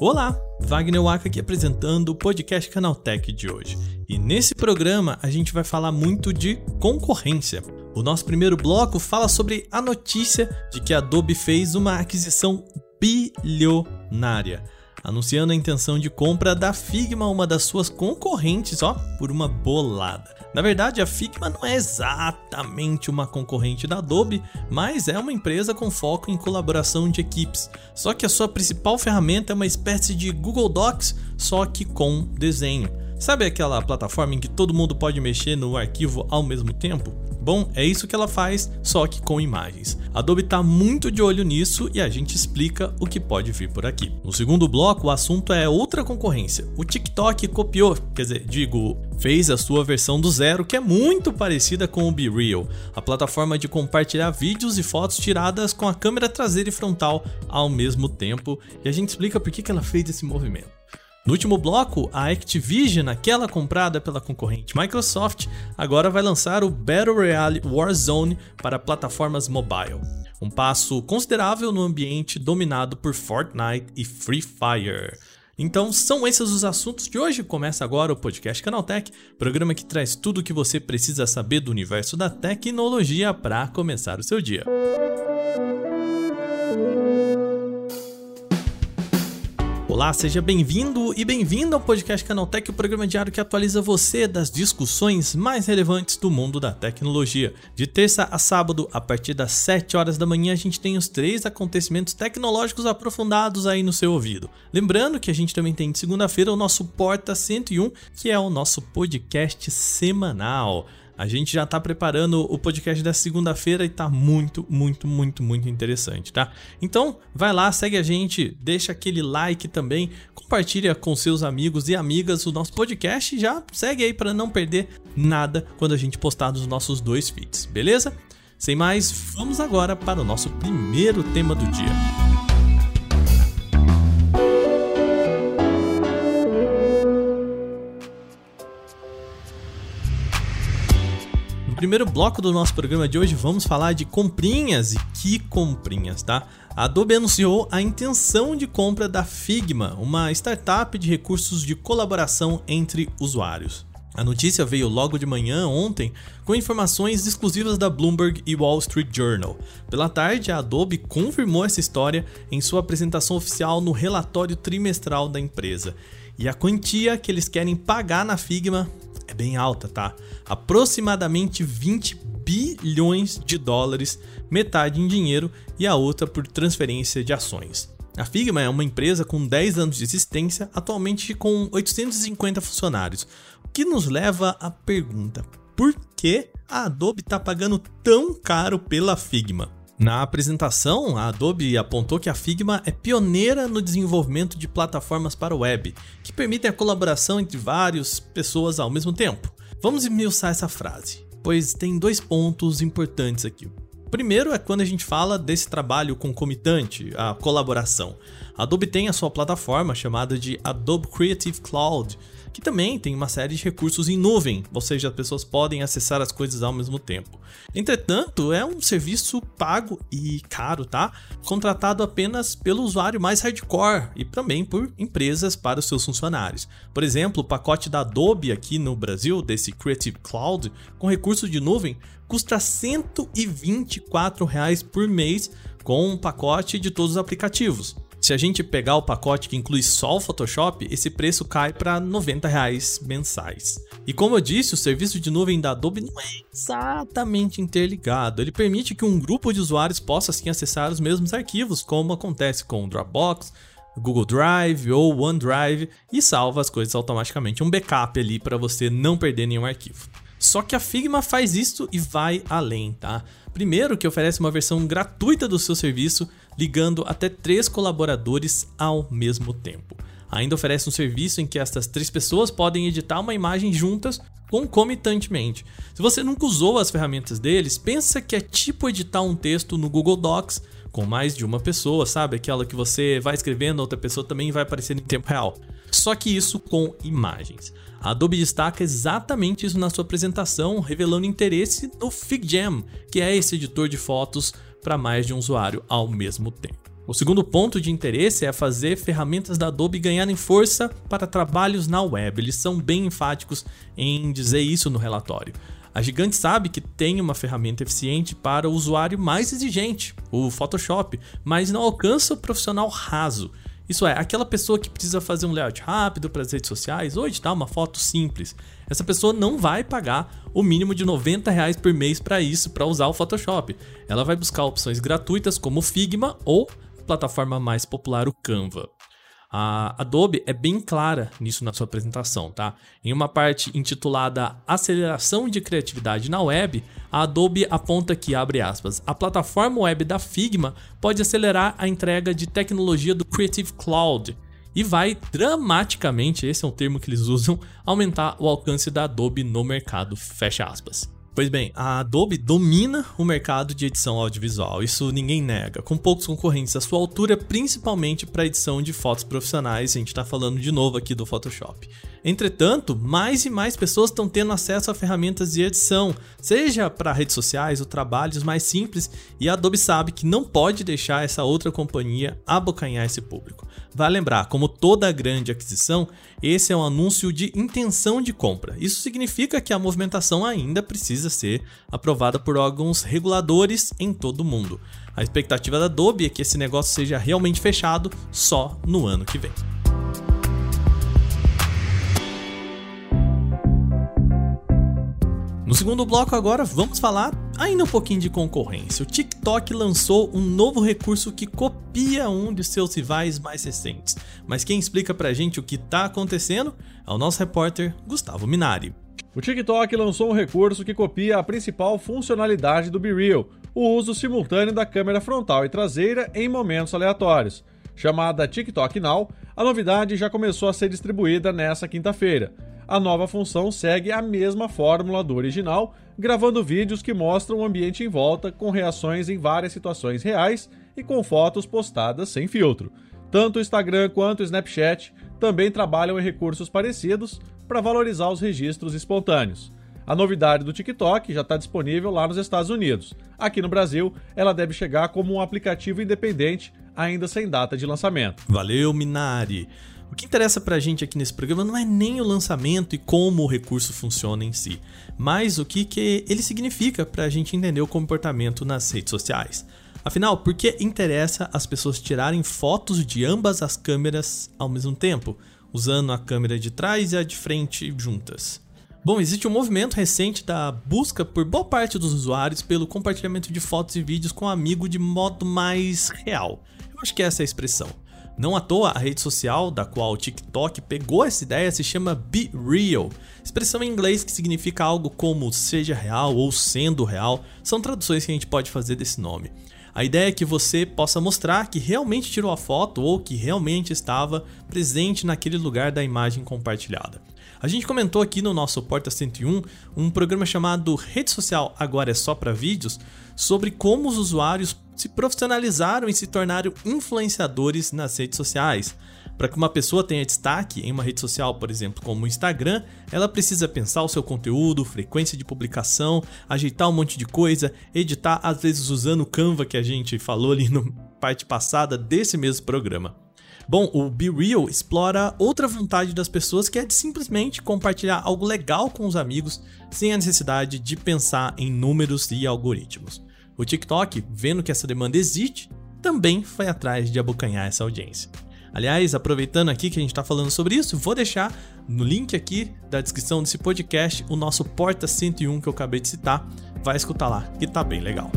Olá, Wagner Waka aqui apresentando o podcast Canaltech de hoje. E nesse programa a gente vai falar muito de concorrência. O nosso primeiro bloco fala sobre a notícia de que a Adobe fez uma aquisição bilionária anunciando a intenção de compra da Figma, uma das suas concorrentes, ó, por uma bolada. Na verdade, a Figma não é exatamente uma concorrente da Adobe, mas é uma empresa com foco em colaboração de equipes. Só que a sua principal ferramenta é uma espécie de Google Docs, só que com desenho. Sabe aquela plataforma em que todo mundo pode mexer no arquivo ao mesmo tempo? Bom, é isso que ela faz, só que com imagens. A Adobe está muito de olho nisso e a gente explica o que pode vir por aqui. No segundo bloco, o assunto é outra concorrência. O TikTok copiou, quer dizer, digo, fez a sua versão do zero, que é muito parecida com o BeReal, a plataforma de compartilhar vídeos e fotos tiradas com a câmera traseira e frontal ao mesmo tempo, e a gente explica por que ela fez esse movimento. No último bloco, a Activision, aquela comprada pela concorrente Microsoft, agora vai lançar o Battle Royale Warzone para plataformas mobile. Um passo considerável no ambiente dominado por Fortnite e Free Fire. Então, são esses os assuntos de hoje. Começa agora o podcast Canaltech, programa que traz tudo o que você precisa saber do universo da tecnologia para começar o seu dia. Olá, seja bem-vindo e bem-vinda ao podcast Canaltech, o programa diário que atualiza você das discussões mais relevantes do mundo da tecnologia. De terça a sábado, a partir das 7 horas da manhã, a gente tem os três acontecimentos tecnológicos aprofundados aí no seu ouvido. Lembrando que a gente também tem de segunda-feira o nosso Porta 101, que é o nosso podcast semanal. A gente já tá preparando o podcast da segunda-feira e tá muito, muito, muito, muito interessante, tá? Então, vai lá, segue a gente, deixa aquele like também, compartilha com seus amigos e amigas o nosso podcast e já segue aí para não perder nada quando a gente postar nos nossos dois feeds, beleza? Sem mais, vamos agora para o nosso primeiro tema do dia. Primeiro bloco do nosso programa de hoje vamos falar de comprinhas e que comprinhas, tá? A Adobe anunciou a intenção de compra da Figma, uma startup de recursos de colaboração entre usuários. A notícia veio logo de manhã, ontem, com informações exclusivas da Bloomberg e Wall Street Journal. Pela tarde, a Adobe confirmou essa história em sua apresentação oficial no relatório trimestral da empresa. E a quantia que eles querem pagar na Figma é bem alta, tá? Aproximadamente 20 bilhões de dólares, metade em dinheiro e a outra por transferência de ações. A Figma é uma empresa com 10 anos de existência, atualmente com 850 funcionários, o que nos leva à pergunta: por que a Adobe está pagando tão caro pela Figma? Na apresentação, a Adobe apontou que a Figma é pioneira no desenvolvimento de plataformas para web, que permitem a colaboração entre várias pessoas ao mesmo tempo. Vamos esmiuçar essa frase, pois tem dois pontos importantes aqui. Primeiro é quando a gente fala desse trabalho concomitante, a colaboração. A Adobe tem a sua plataforma chamada de Adobe Creative Cloud, que também tem uma série de recursos em nuvem, ou seja, as pessoas podem acessar as coisas ao mesmo tempo. Entretanto, é um serviço pago e caro, tá? Contratado apenas pelo usuário mais hardcore e também por empresas para os seus funcionários. Por exemplo, o pacote da Adobe aqui no Brasil, desse Creative Cloud, com recursos de nuvem, custa 124 reais por mês com um pacote de todos os aplicativos. Se a gente pegar o pacote que inclui só o Photoshop, esse preço cai para 90 reais mensais. E como eu disse, o serviço de nuvem da Adobe não é exatamente interligado. Ele permite que um grupo de usuários possa assim acessar os mesmos arquivos, como acontece com o Dropbox, Google Drive ou OneDrive e salva as coisas automaticamente, um backup ali para você não perder nenhum arquivo. Só que a Figma faz isso e vai além, tá? Primeiro que oferece uma versão gratuita do seu serviço ligando até três colaboradores ao mesmo tempo. Ainda oferece um serviço em que estas três pessoas podem editar uma imagem juntas concomitantemente. Se você nunca usou as ferramentas deles, pensa que é tipo editar um texto no Google Docs com mais de uma pessoa, sabe? Aquela que você vai escrevendo, outra pessoa também vai aparecer em tempo real. Só que isso com imagens. A Adobe destaca exatamente isso na sua apresentação, revelando interesse no FigJam, que é esse editor de fotos para mais de um usuário ao mesmo tempo. O segundo ponto de interesse é fazer ferramentas da Adobe ganharem força para trabalhos na web. Eles são bem enfáticos em dizer isso no relatório. A gigante sabe que tem uma ferramenta eficiente para o usuário mais exigente, o Photoshop, mas não alcança o profissional raso. Isso é, aquela pessoa que precisa fazer um layout rápido para as redes sociais ou editar uma foto simples. Essa pessoa não vai pagar o mínimo de 90 reais por mês para isso, para usar o Photoshop. Ela vai buscar opções gratuitas como o Figma ou plataforma mais popular, o Canva. A Adobe é bem clara nisso na sua apresentação, tá? Em uma parte intitulada Aceleração de Criatividade na Web, a Adobe aponta que, abre aspas, a plataforma web da Figma pode acelerar a entrega de tecnologia do Creative Cloud e vai dramaticamente, esse é um termo que eles usam, aumentar o alcance da Adobe no mercado, fecha aspas. Pois bem, a Adobe domina o mercado de edição audiovisual, isso ninguém nega, com poucos concorrentes à sua altura, principalmente para edição de fotos profissionais, a gente está falando de novo aqui do Photoshop. Entretanto, mais e mais pessoas estão tendo acesso a ferramentas de edição, seja para redes sociais ou trabalhos mais simples, e a Adobe sabe que não pode deixar essa outra companhia abocanhar esse público. Vai lembrar, como toda grande aquisição, esse é um anúncio de intenção de compra. Isso significa que a movimentação ainda precisa ser aprovada por órgãos reguladores em todo o mundo. A expectativa da Adobe é que esse negócio seja realmente fechado só no ano que vem. No segundo bloco agora vamos falar ainda um pouquinho de concorrência. O TikTok lançou um novo recurso que copia um de seus rivais mais recentes. Mas quem explica pra gente o que tá acontecendo é o nosso repórter Gustavo Minari. O TikTok lançou um recurso que copia a principal funcionalidade do BeReal, o uso simultâneo da câmera frontal e traseira em momentos aleatórios. Chamada TikTok Now, a novidade já começou a ser distribuída nessa quinta-feira a nova função segue a mesma fórmula do original, gravando vídeos que mostram o ambiente em volta com reações em várias situações reais e com fotos postadas sem filtro. Tanto o Instagram quanto o Snapchat também trabalham em recursos parecidos para valorizar os registros espontâneos. A novidade do TikTok já está disponível lá nos Estados Unidos. Aqui no Brasil, ela deve chegar como um aplicativo independente, ainda sem data de lançamento. Valeu, Minari! O que interessa pra gente aqui nesse programa não é nem o lançamento e como o recurso funciona em si, mas o que, que ele significa pra gente entender o comportamento nas redes sociais. Afinal, por que interessa as pessoas tirarem fotos de ambas as câmeras ao mesmo tempo, usando a câmera de trás e a de frente juntas? Bom, existe um movimento recente da busca por boa parte dos usuários pelo compartilhamento de fotos e vídeos com um amigo de modo mais real. Eu acho que essa é a expressão. Não à toa, a rede social da qual o TikTok pegou essa ideia se chama Be Real, expressão em inglês que significa algo como seja real ou sendo real, são traduções que a gente pode fazer desse nome. A ideia é que você possa mostrar que realmente tirou a foto ou que realmente estava presente naquele lugar da imagem compartilhada. A gente comentou aqui no nosso Porta 101 um programa chamado Rede Social Agora é Só para Vídeos sobre como os usuários se profissionalizaram e se tornaram influenciadores nas redes sociais. Para que uma pessoa tenha destaque em uma rede social, por exemplo, como o Instagram, ela precisa pensar o seu conteúdo, frequência de publicação, ajeitar um monte de coisa, editar, às vezes usando o Canva que a gente falou ali na parte passada desse mesmo programa. Bom, o Be Real explora outra vontade das pessoas que é de simplesmente compartilhar algo legal com os amigos sem a necessidade de pensar em números e algoritmos. O TikTok, vendo que essa demanda existe, também foi atrás de abocanhar essa audiência. Aliás, aproveitando aqui que a gente está falando sobre isso, vou deixar no link aqui da descrição desse podcast o nosso Porta 101 que eu acabei de citar. Vai escutar lá, que tá bem legal.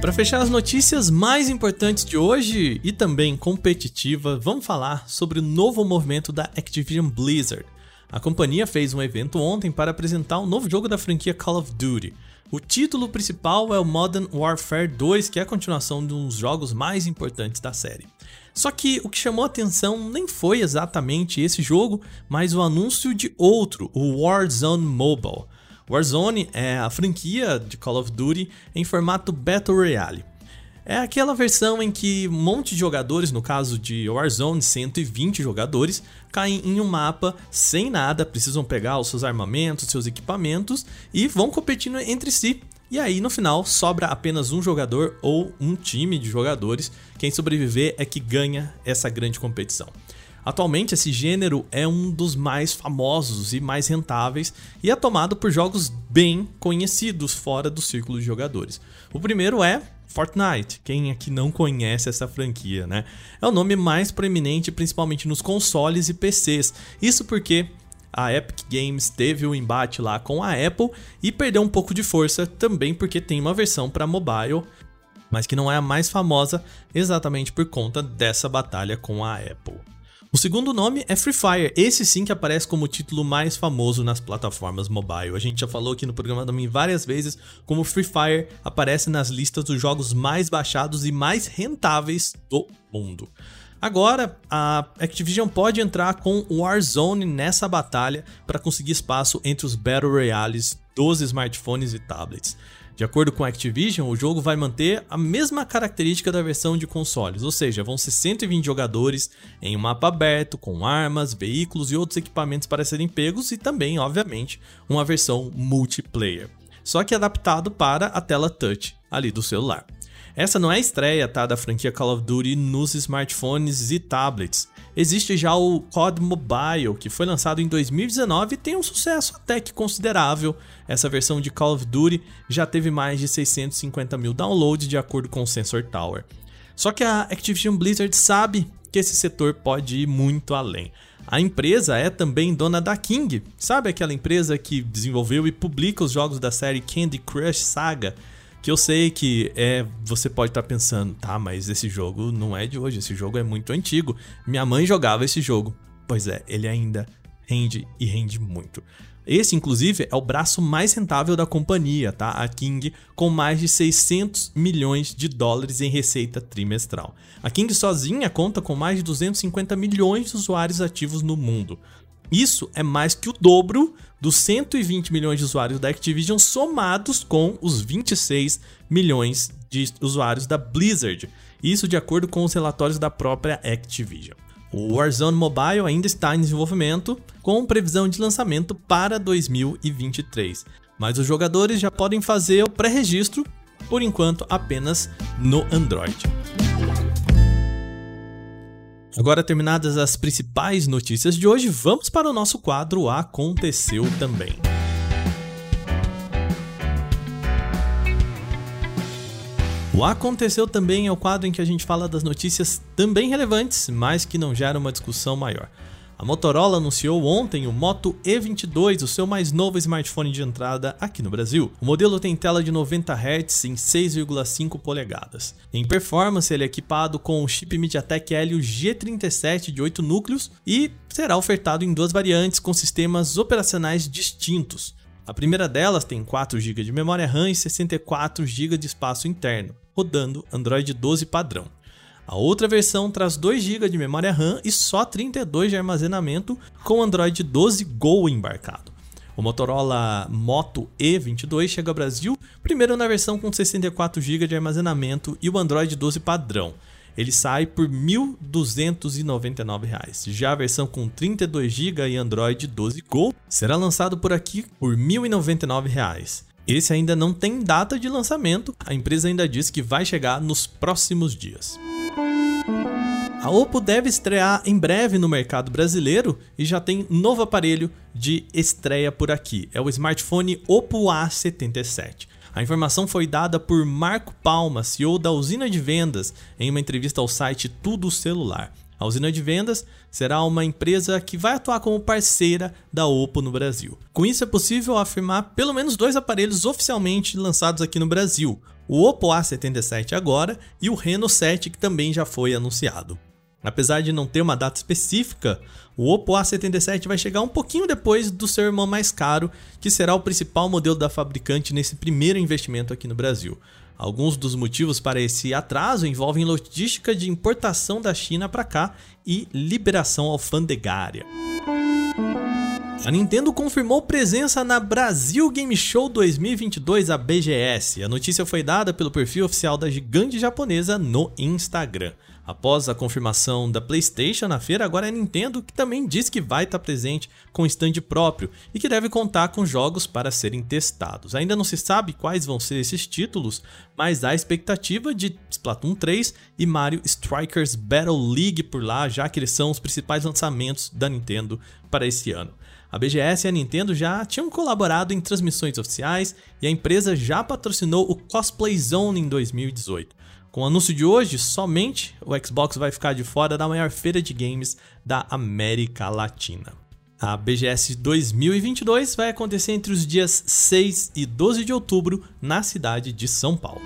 Para fechar as notícias mais importantes de hoje e também competitiva, vamos falar sobre o novo movimento da Activision Blizzard. A companhia fez um evento ontem para apresentar um novo jogo da franquia Call of Duty. O título principal é o Modern Warfare 2, que é a continuação de um dos jogos mais importantes da série. Só que o que chamou atenção nem foi exatamente esse jogo, mas o anúncio de outro, o Warzone Mobile. Warzone é a franquia de Call of Duty em formato Battle Royale. É aquela versão em que um monte de jogadores, no caso de Warzone, 120 jogadores, caem em um mapa sem nada, precisam pegar os seus armamentos, seus equipamentos e vão competindo entre si. E aí no final sobra apenas um jogador ou um time de jogadores. Quem sobreviver é que ganha essa grande competição. Atualmente, esse gênero é um dos mais famosos e mais rentáveis e é tomado por jogos bem conhecidos fora do círculo de jogadores. O primeiro é Fortnite, quem aqui não conhece essa franquia, né? É o nome mais proeminente, principalmente nos consoles e PCs. Isso porque a Epic Games teve o um embate lá com a Apple e perdeu um pouco de força também porque tem uma versão para mobile, mas que não é a mais famosa exatamente por conta dessa batalha com a Apple. O segundo nome é Free Fire, esse sim que aparece como o título mais famoso nas plataformas mobile. A gente já falou aqui no programa também várias vezes como Free Fire aparece nas listas dos jogos mais baixados e mais rentáveis do mundo. Agora, a Activision pode entrar com Warzone nessa batalha para conseguir espaço entre os Battle Royales dos smartphones e tablets. De acordo com a Activision, o jogo vai manter a mesma característica da versão de consoles, ou seja, vão ser 120 jogadores em um mapa aberto, com armas, veículos e outros equipamentos para serem pegos e também, obviamente, uma versão multiplayer. Só que adaptado para a tela touch ali do celular. Essa não é a estreia tá, da franquia Call of Duty nos smartphones e tablets. Existe já o COD Mobile, que foi lançado em 2019 e tem um sucesso até que considerável. Essa versão de Call of Duty já teve mais de 650 mil downloads, de acordo com o Sensor Tower. Só que a Activision Blizzard sabe que esse setor pode ir muito além. A empresa é também dona da King, sabe aquela empresa que desenvolveu e publica os jogos da série Candy Crush Saga? Que eu sei que é, você pode estar tá pensando, tá, mas esse jogo não é de hoje, esse jogo é muito antigo. Minha mãe jogava esse jogo. Pois é, ele ainda rende e rende muito. Esse, inclusive, é o braço mais rentável da companhia, tá? A King, com mais de 600 milhões de dólares em receita trimestral. A King sozinha conta com mais de 250 milhões de usuários ativos no mundo. Isso é mais que o dobro dos 120 milhões de usuários da Activision somados com os 26 milhões de usuários da Blizzard. Isso de acordo com os relatórios da própria Activision. O Warzone Mobile ainda está em desenvolvimento, com previsão de lançamento para 2023. Mas os jogadores já podem fazer o pré-registro, por enquanto apenas no Android. Agora terminadas as principais notícias de hoje, vamos para o nosso quadro Aconteceu também. O Aconteceu também é o quadro em que a gente fala das notícias também relevantes, mas que não geram uma discussão maior. A Motorola anunciou ontem o Moto E22, o seu mais novo smartphone de entrada aqui no Brasil. O modelo tem tela de 90 Hz em 6,5 polegadas. Em performance, ele é equipado com o chip MediaTek Helio G37 de 8 núcleos e será ofertado em duas variantes com sistemas operacionais distintos. A primeira delas tem 4 GB de memória RAM e 64 GB de espaço interno, rodando Android 12 padrão. A outra versão traz 2 GB de memória RAM e só 32 de armazenamento com Android 12 Go embarcado. O Motorola Moto E22 chega ao Brasil primeiro na versão com 64 GB de armazenamento e o Android 12 padrão. Ele sai por R$ 1.299. Já a versão com 32 GB e Android 12 Go será lançado por aqui por R$ 1.099. Esse ainda não tem data de lançamento, a empresa ainda diz que vai chegar nos próximos dias. A Oppo deve estrear em breve no mercado brasileiro e já tem novo aparelho de estreia por aqui. É o smartphone Oppo A77. A informação foi dada por Marco Palma, CEO da usina de vendas, em uma entrevista ao site Tudo Celular. A usina de vendas será uma empresa que vai atuar como parceira da Oppo no Brasil. Com isso, é possível afirmar pelo menos dois aparelhos oficialmente lançados aqui no Brasil: o Oppo A77 agora e o Reno 7, que também já foi anunciado. Apesar de não ter uma data específica, o Oppo A77 vai chegar um pouquinho depois do seu irmão mais caro, que será o principal modelo da fabricante nesse primeiro investimento aqui no Brasil. Alguns dos motivos para esse atraso envolvem logística de importação da China para cá e liberação alfandegária. A Nintendo confirmou presença na Brasil Game Show 2022, a BGS. A notícia foi dada pelo perfil oficial da gigante japonesa no Instagram. Após a confirmação da PlayStation na feira, agora é a Nintendo que também diz que vai estar presente com stand próprio e que deve contar com jogos para serem testados. Ainda não se sabe quais vão ser esses títulos, mas há expectativa de Splatoon 3 e Mario Strikers Battle League por lá, já que eles são os principais lançamentos da Nintendo para esse ano. A BGS e a Nintendo já tinham colaborado em transmissões oficiais e a empresa já patrocinou o Cosplay Zone em 2018. Com o anúncio de hoje, somente o Xbox vai ficar de fora da maior feira de games da América Latina. A BGS 2022 vai acontecer entre os dias 6 e 12 de outubro na cidade de São Paulo.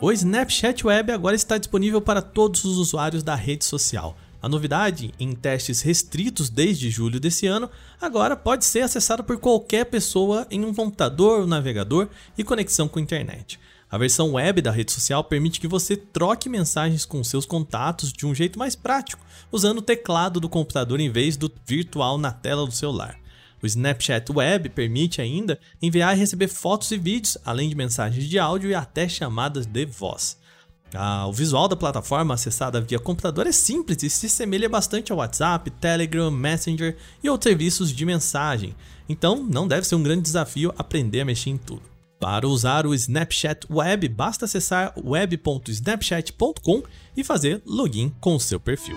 O Snapchat Web agora está disponível para todos os usuários da rede social. A novidade, em testes restritos desde julho desse ano, agora pode ser acessado por qualquer pessoa em um computador, um navegador e conexão com a internet. A versão web da rede social permite que você troque mensagens com seus contatos de um jeito mais prático, usando o teclado do computador em vez do virtual na tela do celular. O Snapchat Web permite ainda enviar e receber fotos e vídeos, além de mensagens de áudio e até chamadas de voz. Ah, o visual da plataforma acessada via computador é simples e se assemelha bastante ao WhatsApp, Telegram, Messenger e outros serviços de mensagem. Então, não deve ser um grande desafio aprender a mexer em tudo. Para usar o Snapchat Web, basta acessar web.snapchat.com e fazer login com seu perfil.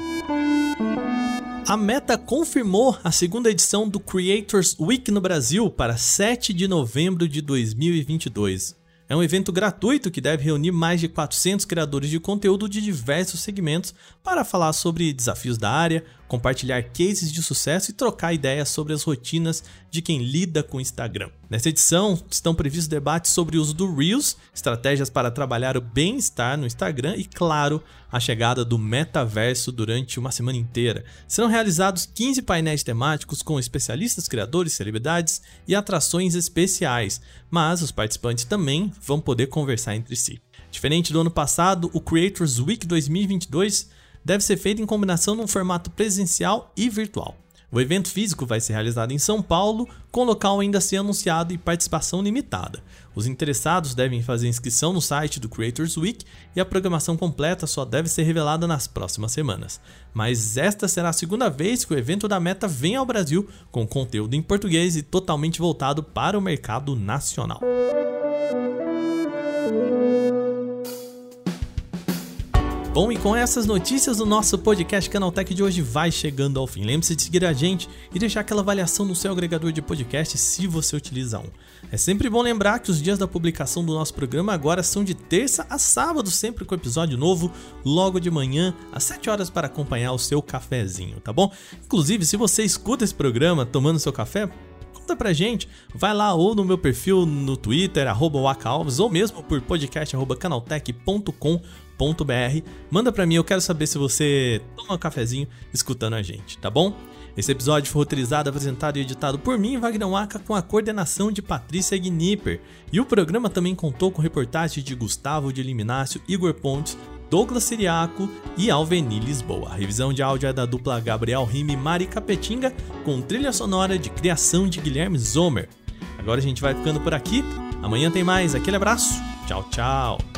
A Meta confirmou a segunda edição do Creators Week no Brasil para 7 de novembro de 2022. É um evento gratuito que deve reunir mais de 400 criadores de conteúdo de diversos segmentos para falar sobre desafios da área, compartilhar cases de sucesso e trocar ideias sobre as rotinas de quem lida com o Instagram. Nessa edição, estão previstos debates sobre o uso do Reels, estratégias para trabalhar o bem-estar no Instagram e, claro, a chegada do metaverso durante uma semana inteira. Serão realizados 15 painéis temáticos com especialistas, criadores, celebridades e atrações especiais, mas os participantes também vão poder conversar entre si. Diferente do ano passado, o Creators Week 2022 deve ser feito em combinação num formato presencial e virtual. O evento físico vai ser realizado em São Paulo, com local ainda a ser anunciado e participação limitada. Os interessados devem fazer inscrição no site do Creators Week e a programação completa só deve ser revelada nas próximas semanas. Mas esta será a segunda vez que o evento da Meta vem ao Brasil com conteúdo em português e totalmente voltado para o mercado nacional. Bom, e com essas notícias, o nosso podcast Canaltech de hoje vai chegando ao fim. Lembre-se de seguir a gente e deixar aquela avaliação no seu agregador de podcast se você utiliza um. É sempre bom lembrar que os dias da publicação do nosso programa agora são de terça a sábado, sempre com episódio novo, logo de manhã, às 7 horas, para acompanhar o seu cafezinho, tá bom? Inclusive, se você escuta esse programa tomando seu café, conta pra gente. Vai lá ou no meu perfil no Twitter, arroba ou mesmo por podcast.canaltech.com.br Manda para mim, eu quero saber se você toma um cafezinho escutando a gente, tá bom? Esse episódio foi roteirizado, apresentado e editado por mim, Wagner Waka, com a coordenação de Patrícia Gnipper. E o programa também contou com reportagens de Gustavo de Liminácio, Igor Pontes, Douglas Siriaco e Alveni Lisboa. A revisão de áudio é da dupla Gabriel Rime e Mari Capetinga, com trilha sonora de criação de Guilherme Zomer. Agora a gente vai ficando por aqui. Amanhã tem mais. Aquele abraço. Tchau, tchau.